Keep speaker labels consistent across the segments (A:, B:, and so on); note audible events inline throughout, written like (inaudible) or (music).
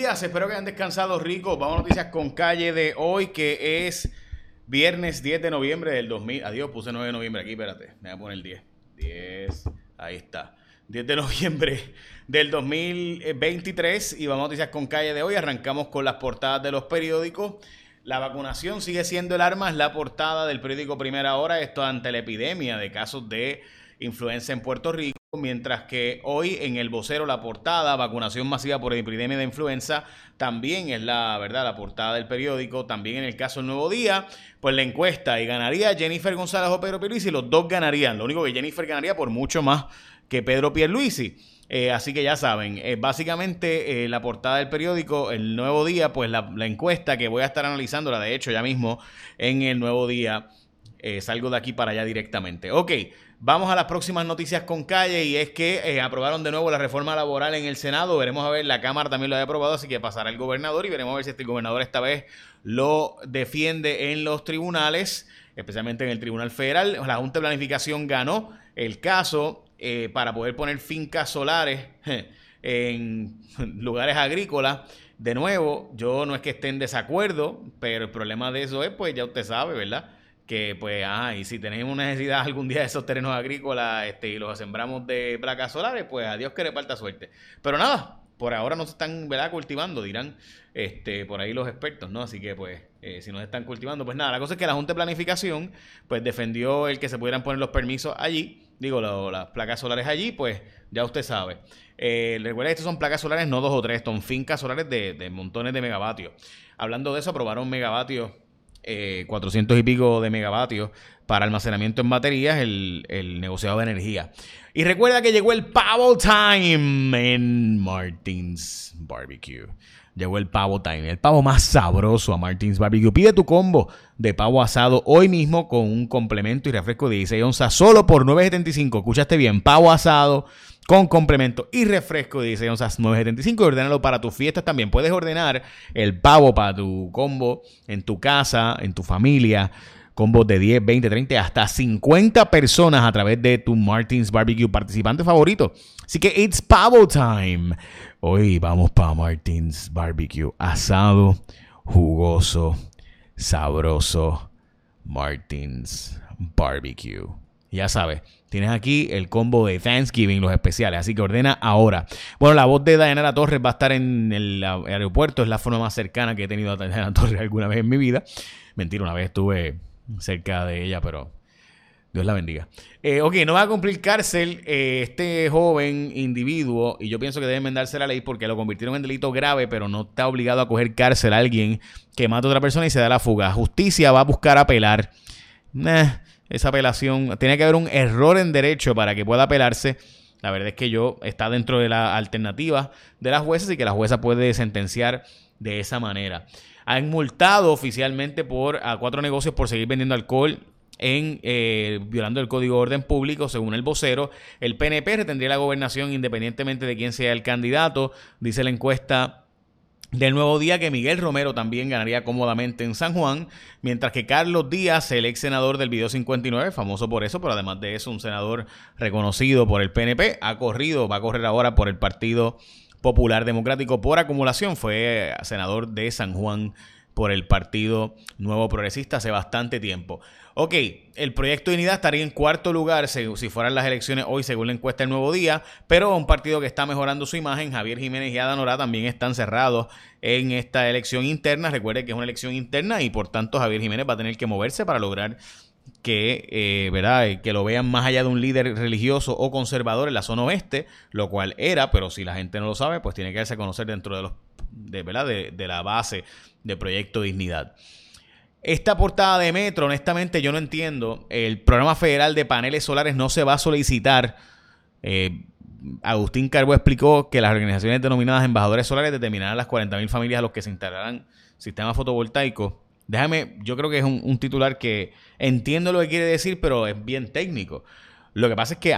A: días, espero que hayan descansado rico. Vamos a noticias con calle de hoy, que es viernes 10 de noviembre del 2000. Adiós, puse 9 de noviembre aquí, espérate, me voy a poner el 10. 10, ahí está. 10 de (laughs) noviembre del 2023 y vamos a noticias con calle de hoy. Arrancamos con las portadas de los periódicos. La vacunación sigue siendo el arma, es la portada del periódico Primera Hora, esto ante la epidemia de casos de influenza en Puerto Rico, mientras que hoy en el vocero la portada, vacunación masiva por epidemia de influenza, también es la verdad, la portada del periódico, también en el caso del Nuevo Día, pues la encuesta y ganaría Jennifer González o Pedro Pierluisi, los dos ganarían, lo único que Jennifer ganaría por mucho más que Pedro Pierluisi. Eh, así que ya saben, eh, básicamente eh, la portada del periódico, el nuevo día, pues la, la, encuesta que voy a estar analizándola, de hecho ya mismo en el nuevo día, salgo de aquí para allá directamente. Ok, Vamos a las próximas noticias con calle y es que eh, aprobaron de nuevo la reforma laboral en el Senado. Veremos a ver, la Cámara también lo ha aprobado, así que pasará el gobernador y veremos a ver si este gobernador esta vez lo defiende en los tribunales, especialmente en el Tribunal Federal. La Junta de Planificación ganó el caso eh, para poder poner fincas solares en lugares agrícolas. De nuevo, yo no es que esté en desacuerdo, pero el problema de eso es, pues ya usted sabe, ¿verdad? Que pues, ah, y si tenemos necesidad algún día de esos terrenos agrícolas este, y los sembramos de placas solares, pues a Dios que le falta suerte. Pero nada, por ahora no se están ¿verdad? cultivando, dirán este, por ahí los expertos, ¿no? Así que pues, eh, si no se están cultivando, pues nada, la cosa es que la Junta de Planificación, pues defendió el que se pudieran poner los permisos allí, digo, las placas solares allí, pues ya usted sabe. Eh, recuerda que estas son placas solares, no dos o tres, son fincas solares de, de montones de megavatios. Hablando de eso, aprobaron megavatios 400 eh, y pico de megavatios para almacenamiento en baterías, el, el, negociado de energía. Y recuerda que llegó el Pavo Time en Martins Barbecue. Llegó el pavo time, el pavo más sabroso a Martins Barbecue. Pide tu combo de pavo asado hoy mismo con un complemento y refresco de 16 onzas solo por 9.75. Escuchaste bien, pavo asado con complemento y refresco de 16 onzas 9.75 y ordénalo para tus fiestas también. Puedes ordenar el pavo para tu combo en tu casa, en tu familia combos de 10, 20, 30, hasta 50 personas a través de tu Martins Barbecue participante favorito. Así que it's pavo time. Hoy vamos para Martins Barbecue. Asado, jugoso, sabroso. Martins Barbecue. Ya sabes, tienes aquí el combo de Thanksgiving, los especiales, así que ordena ahora. Bueno, la voz de Diana Torres va a estar en el aeropuerto, es la forma más cercana que he tenido a Diana Torres (laughs) alguna vez en mi vida. Mentira, una vez estuve cerca de ella, pero Dios la bendiga. Eh, ok, no va a cumplir cárcel eh, este joven individuo y yo pienso que debe enmendarse la ley porque lo convirtieron en delito grave, pero no está obligado a coger cárcel a alguien que mata a otra persona y se da la fuga. Justicia va a buscar apelar. esa apelación, tiene que haber un error en derecho para que pueda apelarse. La verdad es que yo está dentro de la alternativa de las jueces y que la jueza puede sentenciar de esa manera. Han multado oficialmente por a cuatro negocios por seguir vendiendo alcohol en eh, violando el código de orden público, según el vocero. El PNP retendría la gobernación independientemente de quién sea el candidato, dice la encuesta del nuevo día que Miguel Romero también ganaría cómodamente en San Juan, mientras que Carlos Díaz, el ex senador del Video 59, famoso por eso, pero además de eso un senador reconocido por el PNP, ha corrido, va a correr ahora por el Partido Popular Democrático por acumulación, fue senador de San Juan por el Partido Nuevo Progresista hace bastante tiempo. Ok, el proyecto de unidad estaría en cuarto lugar si, fueran las elecciones hoy, según la encuesta del Nuevo Día, pero un partido que está mejorando su imagen, Javier Jiménez y Ada Nora, también están cerrados en esta elección interna. Recuerde que es una elección interna y por tanto Javier Jiménez va a tener que moverse para lograr que, eh, ¿verdad? que lo vean más allá de un líder religioso o conservador en la zona oeste, lo cual era, pero si la gente no lo sabe, pues tiene que darse a conocer dentro de los de, ¿verdad? De, de la base de Proyecto Dignidad. Esta portada de Metro, honestamente, yo no entiendo. El programa federal de paneles solares no se va a solicitar. Eh, Agustín Carbo explicó que las organizaciones denominadas embajadores solares determinarán las 40.000 familias a los que se instalarán sistemas fotovoltaicos. Déjame, yo creo que es un, titular que entiendo lo que quiere decir, pero es bien técnico. Lo que pasa es que,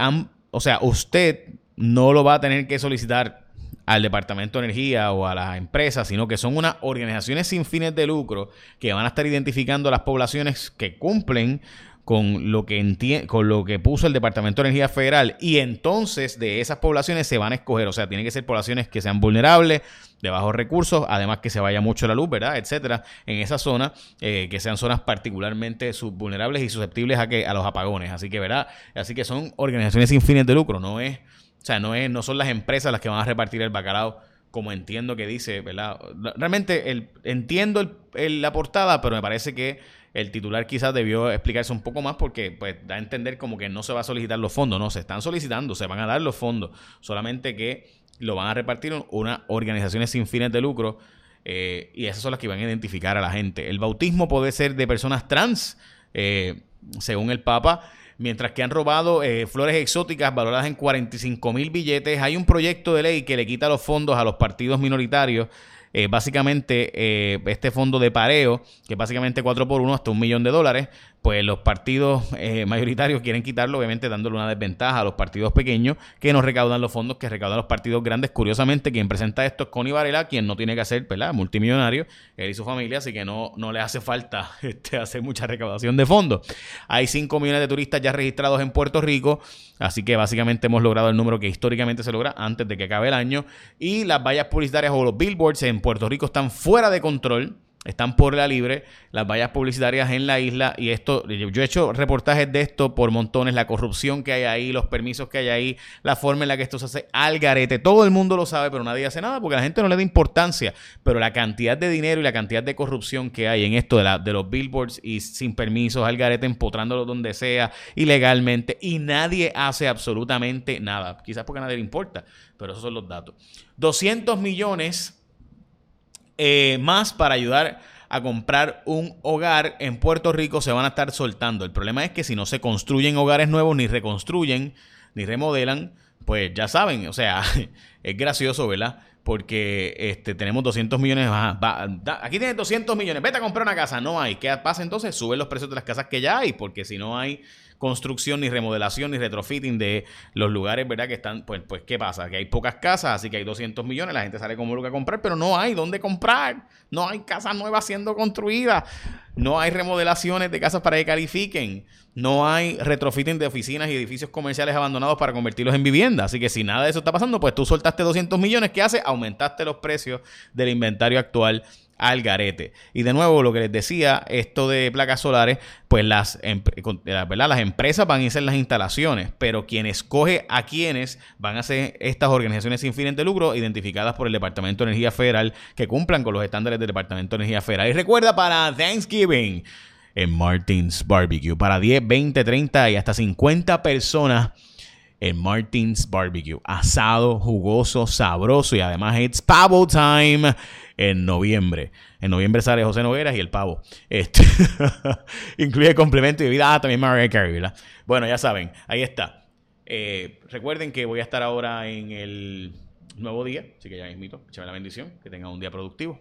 A: o sea, usted no lo va a tener que solicitar al Departamento de Energía o a las empresas, sino que son unas organizaciones sin fines de lucro que van a estar identificando las poblaciones que cumplen con lo que con lo que puso el Departamento de Energía Federal y entonces de esas poblaciones se van a escoger, o sea, tienen que ser poblaciones que sean vulnerables, de bajos recursos, además que se vaya mucho la luz, ¿verdad? Etcétera, en esa zona, eh, que sean zonas particularmente vulnerables y susceptibles a que a los apagones, así que, ¿verdad? Así que son organizaciones sin fines de lucro, no es, o sea, no es, no son las empresas las que van a repartir el bacalao como entiendo que dice, ¿verdad? Realmente el, entiendo la portada, pero me parece que el titular quizás debió explicarse un poco más porque pues da a entender como que no se va a solicitar los fondos, no, se están solicitando, se van a dar los fondos, solamente que lo van a repartir unas organizaciones sin fines de lucro eh, y esas son las que van a identificar a la gente. El bautismo puede ser de personas trans, eh, según el Papa mientras que han robado eh, flores exóticas valoradas en 45 mil billetes. Hay un proyecto de ley que le quita los fondos a los partidos minoritarios eh, básicamente eh, este fondo de pareo, que básicamente 4 por 1 hasta un millón de dólares, pues los partidos eh, mayoritarios quieren quitarlo, obviamente dándole una desventaja a los partidos pequeños que no recaudan los fondos que recaudan los partidos grandes. Curiosamente, quien presenta esto es Connie Varela, quien no tiene que hacer, ¿verdad? Multimillonario, él y su familia, así que no, no le hace falta (laughs) este, hacer mucha recaudación de fondos. Hay 5 millones de turistas ya registrados en Puerto Rico, así que básicamente hemos logrado el número que históricamente se logra antes de que acabe el año. Y las vallas publicitarias o los billboards en Puerto Rico están fuera de control están por la libre las vallas publicitarias en la isla y esto, yo he hecho reportajes de esto por montones, la corrupción que hay ahí, los permisos que hay ahí, la forma en la que esto se hace al garete, todo el mundo lo sabe, pero nadie hace nada porque la gente no le da importancia, pero la cantidad de dinero y la cantidad de corrupción que hay en esto de, la, de los billboards y sin permisos al garete, empotrándolo donde sea, ilegalmente, y nadie hace absolutamente nada, quizás porque a nadie le importa, pero esos son los datos. 200 millones eh, más para ayudar a comprar un hogar en Puerto Rico se van a estar soltando. El problema es que si no se construyen hogares nuevos, ni reconstruyen, ni remodelan, pues ya saben, o sea, (laughs) es gracioso, ¿verdad? Porque este, tenemos 200 millones. aquí tienes 200 millones, vete a comprar una casa. No hay. ¿Qué pasa entonces? Suben los precios de las casas que ya hay, porque si no hay construcción, ni remodelación, ni retrofitting de los lugares, ¿verdad? Que están, pues, pues, ¿qué pasa? Que hay pocas casas, así que hay 200 millones, la gente sale como loca a comprar, pero no hay dónde comprar. No hay casas nuevas siendo construidas. No hay remodelaciones de casas para que califiquen. No hay retrofitting de oficinas y edificios comerciales abandonados para convertirlos en vivienda. Así que si nada de eso está pasando, pues tú soltaste 200 millones. ¿Qué hace? Aumentaste los precios del inventario actual al garete. Y de nuevo, lo que les decía, esto de placas solares, pues las, eh, ¿verdad? las empresas van a hacer las instalaciones, pero quien escoge a quienes van a ser estas organizaciones sin fines de lucro identificadas por el Departamento de Energía Federal que cumplan con los estándares del Departamento de Energía Federal. Y recuerda para Thanksgiving en Martins Barbecue, para 10, 20, 30 y hasta 50 personas en Martins Barbecue. Asado, jugoso, sabroso y además it's pavo time en noviembre. En noviembre sale José Nogueras y el pavo. Este, (laughs) incluye complemento y bebida. Ah, también Mariah Carey, ¿verdad? Bueno, ya saben, ahí está. Eh, recuerden que voy a estar ahora en el nuevo día, así que ya invito, échame la bendición, que tengan un día productivo.